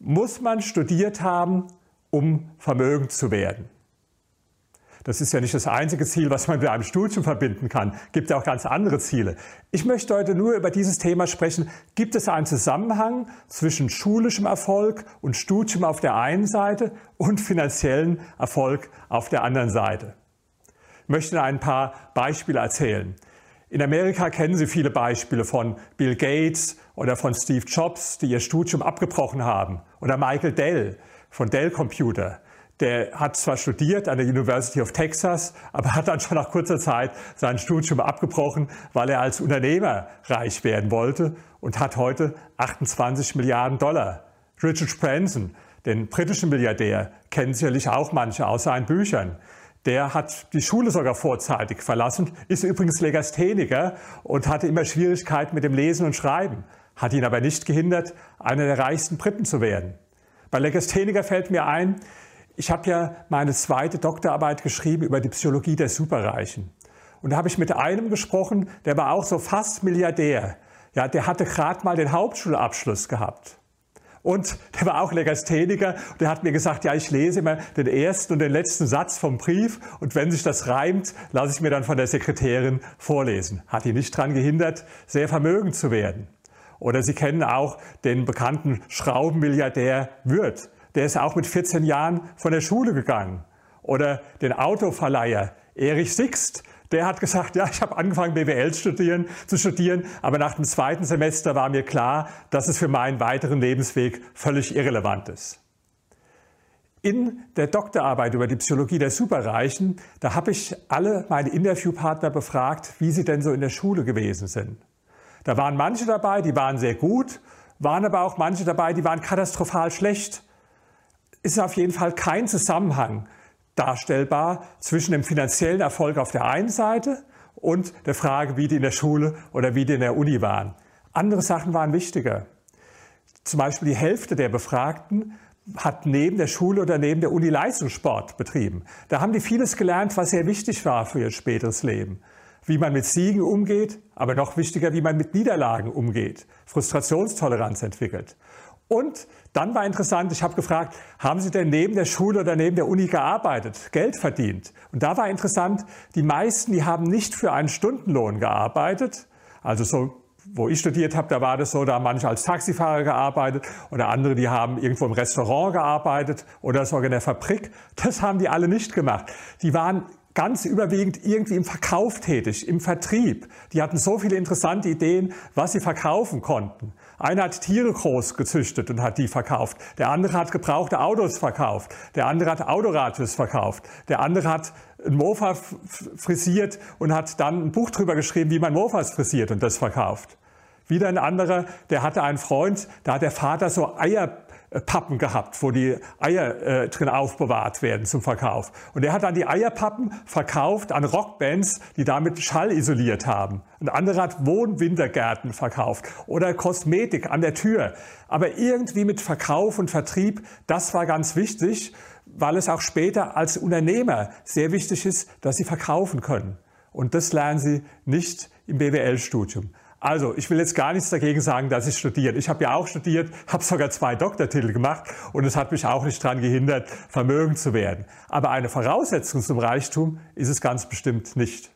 muss man studiert haben, um vermögend zu werden. Das ist ja nicht das einzige Ziel, was man mit einem Studium verbinden kann. Es Gibt ja auch ganz andere Ziele. Ich möchte heute nur über dieses Thema sprechen. Gibt es einen Zusammenhang zwischen schulischem Erfolg und Studium auf der einen Seite und finanziellen Erfolg auf der anderen Seite? Ich möchte ein paar Beispiele erzählen. In Amerika kennen Sie viele Beispiele von Bill Gates oder von Steve Jobs, die ihr Studium abgebrochen haben. Oder Michael Dell von Dell Computer der hat zwar studiert an der University of Texas, aber hat dann schon nach kurzer Zeit sein Studium abgebrochen, weil er als Unternehmer reich werden wollte und hat heute 28 Milliarden Dollar. Richard Branson, den britischen Milliardär, kennen sicherlich auch manche aus seinen Büchern. Der hat die Schule sogar vorzeitig verlassen, ist übrigens Legastheniker und hatte immer Schwierigkeiten mit dem Lesen und Schreiben, hat ihn aber nicht gehindert, einer der reichsten Briten zu werden. Bei Legastheniker fällt mir ein, ich habe ja meine zweite Doktorarbeit geschrieben über die Psychologie der Superreichen. Und da habe ich mit einem gesprochen, der war auch so fast Milliardär. Ja, der hatte gerade mal den Hauptschulabschluss gehabt. Und der war auch Legastheniker und der hat mir gesagt, ja, ich lese immer den ersten und den letzten Satz vom Brief und wenn sich das reimt, lasse ich mir dann von der Sekretärin vorlesen. Hat ihn nicht daran gehindert, sehr vermögend zu werden. Oder Sie kennen auch den bekannten Schraubenmilliardär Würth der ist auch mit 14 Jahren von der Schule gegangen. Oder den Autoverleiher Erich Sixt, der hat gesagt, ja, ich habe angefangen BWL studieren, zu studieren, aber nach dem zweiten Semester war mir klar, dass es für meinen weiteren Lebensweg völlig irrelevant ist. In der Doktorarbeit über die Psychologie der Superreichen, da habe ich alle meine Interviewpartner befragt, wie sie denn so in der Schule gewesen sind. Da waren manche dabei, die waren sehr gut, waren aber auch manche dabei, die waren katastrophal schlecht ist auf jeden Fall kein Zusammenhang darstellbar zwischen dem finanziellen Erfolg auf der einen Seite und der Frage, wie die in der Schule oder wie die in der Uni waren. Andere Sachen waren wichtiger. Zum Beispiel die Hälfte der Befragten hat neben der Schule oder neben der Uni Leistungssport betrieben. Da haben die vieles gelernt, was sehr wichtig war für ihr späteres Leben. Wie man mit Siegen umgeht, aber noch wichtiger, wie man mit Niederlagen umgeht, Frustrationstoleranz entwickelt. Und dann war interessant, ich habe gefragt, haben Sie denn neben der Schule oder neben der Uni gearbeitet, Geld verdient? Und da war interessant, die meisten, die haben nicht für einen Stundenlohn gearbeitet. Also so, wo ich studiert habe, da war das so, da haben manche als Taxifahrer gearbeitet oder andere, die haben irgendwo im Restaurant gearbeitet oder sogar in der Fabrik. Das haben die alle nicht gemacht. Die waren ganz überwiegend irgendwie im Verkauf tätig, im Vertrieb. Die hatten so viele interessante Ideen, was sie verkaufen konnten. Einer hat Tiere groß gezüchtet und hat die verkauft. Der andere hat gebrauchte Autos verkauft. Der andere hat Autoradios verkauft. Der andere hat ein Mofa frisiert und hat dann ein Buch drüber geschrieben, wie man Mofas frisiert und das verkauft. Wieder ein anderer, der hatte einen Freund, da hat der Vater so Eier Pappen gehabt, wo die Eier äh, drin aufbewahrt werden zum Verkauf. Und er hat dann die Eierpappen verkauft an Rockbands, die damit Schall isoliert haben. Ein anderer hat Wohnwintergärten verkauft oder Kosmetik an der Tür. Aber irgendwie mit Verkauf und Vertrieb, das war ganz wichtig, weil es auch später als Unternehmer sehr wichtig ist, dass sie verkaufen können. Und das lernen sie nicht im BWL-Studium. Also, ich will jetzt gar nichts dagegen sagen, dass ich studiere. Ich habe ja auch studiert, habe sogar zwei Doktortitel gemacht und es hat mich auch nicht daran gehindert, vermögend zu werden. Aber eine Voraussetzung zum Reichtum ist es ganz bestimmt nicht.